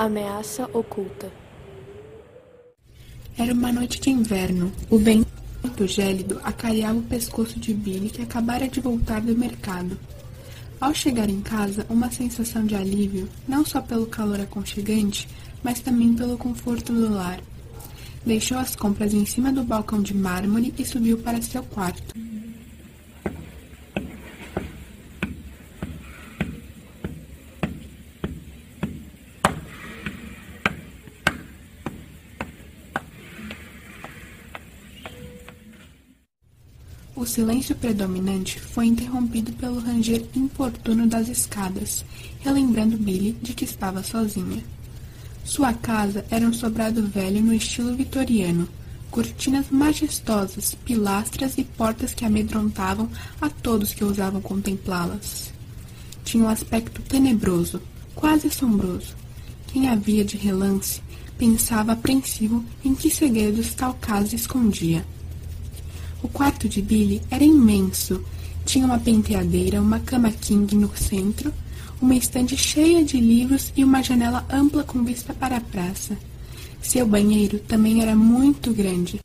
Ameaça oculta. Era uma noite de inverno. O vento gélido acareava o pescoço de Billy, que acabara de voltar do mercado. Ao chegar em casa, uma sensação de alívio, não só pelo calor aconchegante, mas também pelo conforto do lar. Deixou as compras em cima do balcão de mármore e subiu para seu quarto. O silêncio predominante foi interrompido pelo ranger importuno das escadas, relembrando Billy de que estava sozinha. Sua casa era um sobrado velho no estilo vitoriano, cortinas majestosas, pilastras e portas que amedrontavam a todos que ousavam contemplá-las. Tinha um aspecto tenebroso, quase assombroso. Quem a via de relance pensava apreensivo em que segredos tal casa escondia. O quarto de Billy era imenso. Tinha uma penteadeira, uma cama king no centro, uma estante cheia de livros e uma janela ampla com vista para a praça. Seu banheiro também era muito grande.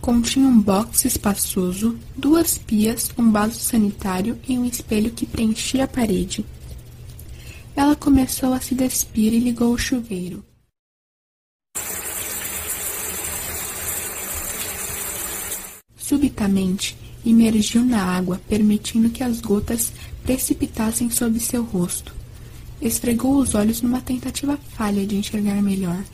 Continha um box espaçoso, duas pias, um vaso sanitário e um espelho que preenchia a parede. Ela começou a se despir e ligou o chuveiro. Subitamente, imergiu na água, permitindo que as gotas precipitassem sobre seu rosto. Esfregou os olhos numa tentativa falha de enxergar melhor.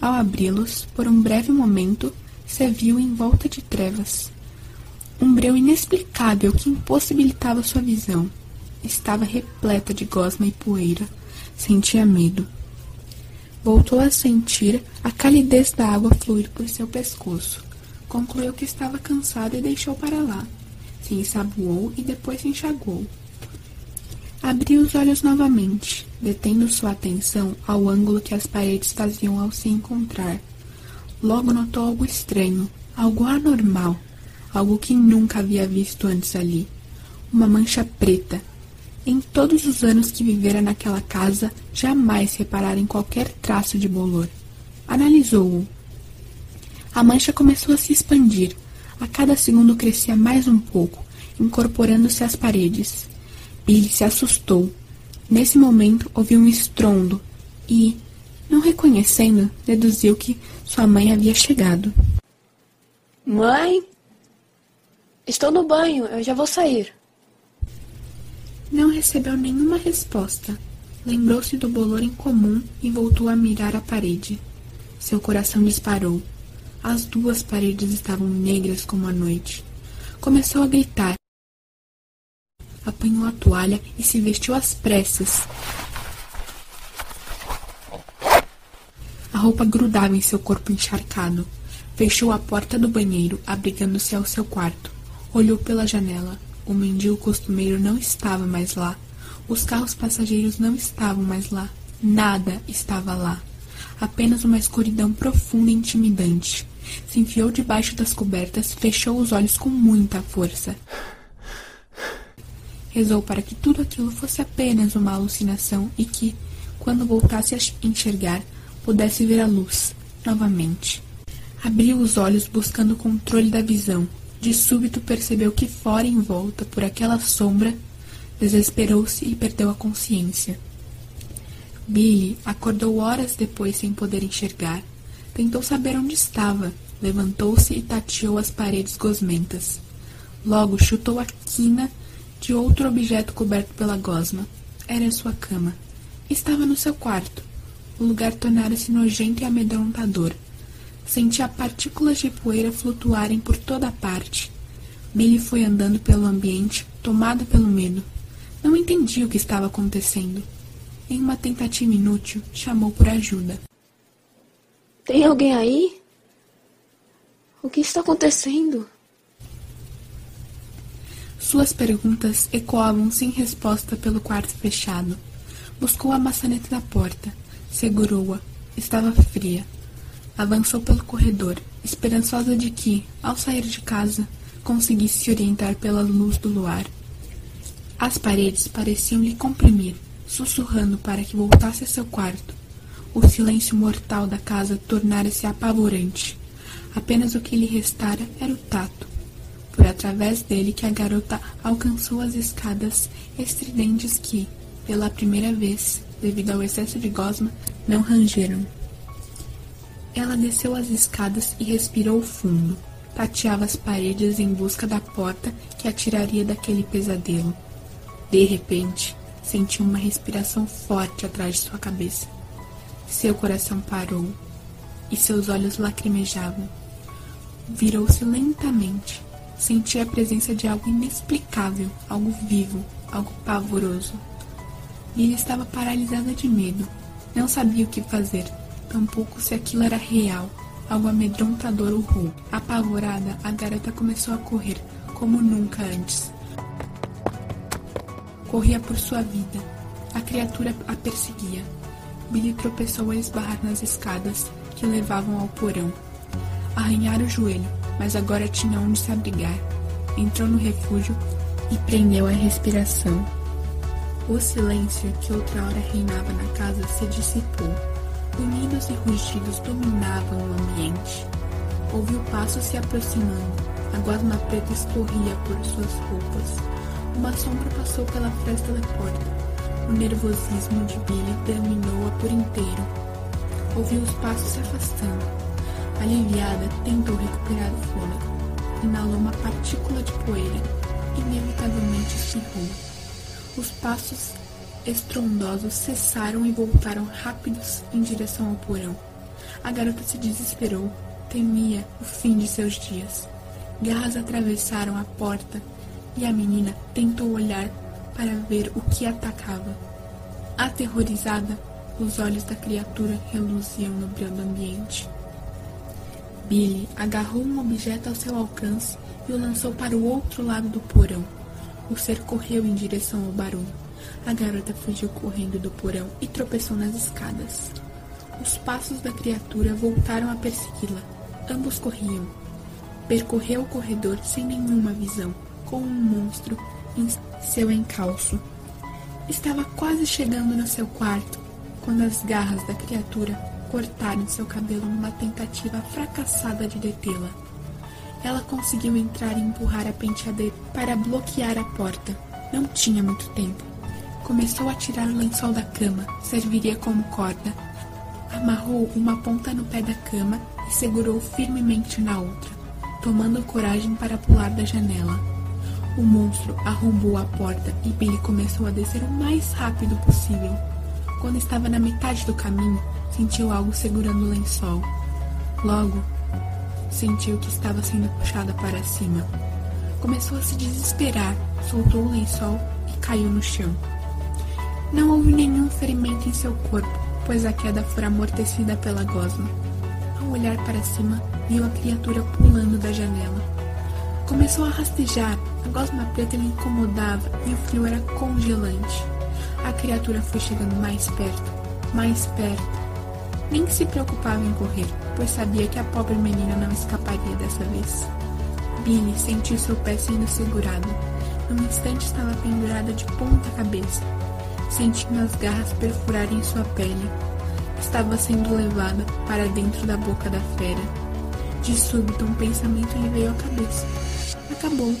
Ao abri-los, por um breve momento, se viu em volta de trevas. Um breu inexplicável que impossibilitava sua visão. Estava repleta de gosma e poeira. Sentia medo. Voltou a sentir a calidez da água fluir por seu pescoço. Concluiu que estava cansado e deixou para lá. Se ensaboou e depois se enxagou. Abriu os olhos novamente, detendo sua atenção ao ângulo que as paredes faziam ao se encontrar. Logo notou algo estranho, algo anormal, algo que nunca havia visto antes ali. Uma mancha preta. Em todos os anos que vivera naquela casa, jamais reparara em qualquer traço de bolor. Analisou-o a mancha começou a se expandir. A cada segundo crescia mais um pouco, incorporando-se às paredes. Billy se assustou. Nesse momento ouviu um estrondo e, não reconhecendo, deduziu que sua mãe havia chegado. Mãe? Estou no banho, eu já vou sair. Não recebeu nenhuma resposta. Lembrou-se do bolor incomum e voltou a mirar a parede. Seu coração disparou. As duas paredes estavam negras como a noite. Começou a gritar. Apanhou a toalha e se vestiu às pressas. A roupa grudava em seu corpo encharcado. Fechou a porta do banheiro, abrigando-se ao seu quarto. Olhou pela janela. O mendigo costumeiro não estava mais lá. Os carros passageiros não estavam mais lá. Nada estava lá. Apenas uma escuridão profunda e intimidante se enfiou debaixo das cobertas, fechou os olhos com muita força. Rezou para que tudo aquilo fosse apenas uma alucinação e que, quando voltasse a enxergar, pudesse ver a luz novamente. Abriu os olhos buscando o controle da visão. De súbito percebeu que fora em volta por aquela sombra, desesperou-se e perdeu a consciência. Billy acordou horas depois sem poder enxergar. Tentou saber onde estava. Levantou-se e tateou as paredes gosmentas. Logo chutou a quina de outro objeto coberto pela gosma. Era sua cama. Estava no seu quarto. O lugar tornara-se nojento e amedrontador. Sentia partículas de poeira flutuarem por toda a parte. Billy foi andando pelo ambiente, tomado pelo medo. Não entendia o que estava acontecendo. Em uma tentativa inútil, chamou por ajuda. Tem alguém aí? O que está acontecendo? Suas perguntas ecoavam sem resposta pelo quarto fechado. Buscou a maçaneta da porta, segurou-a. Estava fria. Avançou pelo corredor, esperançosa de que, ao sair de casa, conseguisse se orientar pela luz do luar. As paredes pareciam lhe comprimir, sussurrando para que voltasse a seu quarto. O silêncio mortal da casa tornara-se apavorante. Apenas o que lhe restara era o tato. Foi através dele que a garota alcançou as escadas estridentes que, pela primeira vez, devido ao excesso de gosma, não rangeram. Ela desceu as escadas e respirou fundo. Tateava as paredes em busca da porta que a tiraria daquele pesadelo. De repente, sentiu uma respiração forte atrás de sua cabeça. Seu coração parou e seus olhos lacrimejavam. Virou-se lentamente. Sentia a presença de algo inexplicável, algo vivo, algo pavoroso. Lily estava paralisada de medo. Não sabia o que fazer, tampouco se aquilo era real. Algo amedrontador urrou. Apavorada, a garota começou a correr, como nunca antes. Corria por sua vida. A criatura a perseguia. Billy tropeçou a esbarrar nas escadas que levavam ao porão. Arranhara o joelho, mas agora tinha onde se abrigar. Entrou no refúgio e prendeu a respiração. O silêncio que outra hora reinava na casa se dissipou. Unidos e rugidos dominavam o ambiente. Ouviu passos se aproximando. A gosma preta escorria por suas roupas. Uma sombra passou pela fresta da porta. O nervosismo de Billy dominou-a por inteiro. Ouviu os passos se afastando. Aliviada, tentou recuperar o fôlego. Inalou uma partícula de poeira. Inevitavelmente espirrou. Os passos estrondosos cessaram e voltaram rápidos em direção ao porão. A garota se desesperou. Temia o fim de seus dias. Garras atravessaram a porta e a menina tentou olhar para ver o que atacava. Aterrorizada, os olhos da criatura reluziam no brilho do ambiente. Billy agarrou um objeto ao seu alcance e o lançou para o outro lado do porão. O ser correu em direção ao barulho. A garota fugiu correndo do porão e tropeçou nas escadas. Os passos da criatura voltaram a persegui-la. Ambos corriam. Percorreu o corredor sem nenhuma visão, com um monstro em seu encalço. Estava quase chegando no seu quarto quando as garras da criatura cortaram seu cabelo numa tentativa fracassada de detê-la. Ela conseguiu entrar e empurrar a penteadeira para bloquear a porta. Não tinha muito tempo. Começou a tirar o lençol da cama, serviria como corda. Amarrou uma ponta no pé da cama e segurou firmemente na outra, tomando coragem para pular da janela. O monstro arrombou a porta e Billy começou a descer o mais rápido possível. Quando estava na metade do caminho, sentiu algo segurando o lençol. Logo, sentiu que estava sendo puxada para cima. Começou a se desesperar, soltou o lençol e caiu no chão. Não houve nenhum ferimento em seu corpo, pois a queda fora amortecida pela gosma. Ao olhar para cima, viu a criatura pulando da janela. Começou a rastejar, a gosma preta lhe incomodava e o frio era congelante. A criatura foi chegando mais perto, mais perto. Nem se preocupava em correr, pois sabia que a pobre menina não escaparia dessa vez. Billy sentiu seu pé sendo segurado. Num instante estava pendurada de ponta cabeça, sentindo as garras perfurarem sua pele. Estava sendo levada para dentro da boca da fera. De súbito, um pensamento lhe veio à cabeça acabou.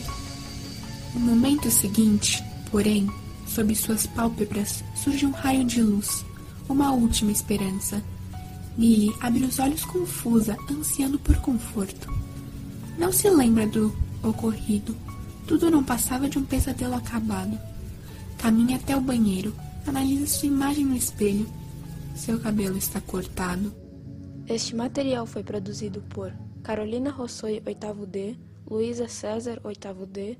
No momento seguinte, porém, sob suas pálpebras surge um raio de luz, uma última esperança. Millie abre os olhos confusa, ansiando por conforto. Não se lembra do ocorrido. Tudo não passava de um pesadelo acabado. Caminha até o banheiro, analisa sua imagem no espelho. Seu cabelo está cortado. Este material foi produzido por Carolina Rossoi, oitavo D, Luísa César, oitavo D,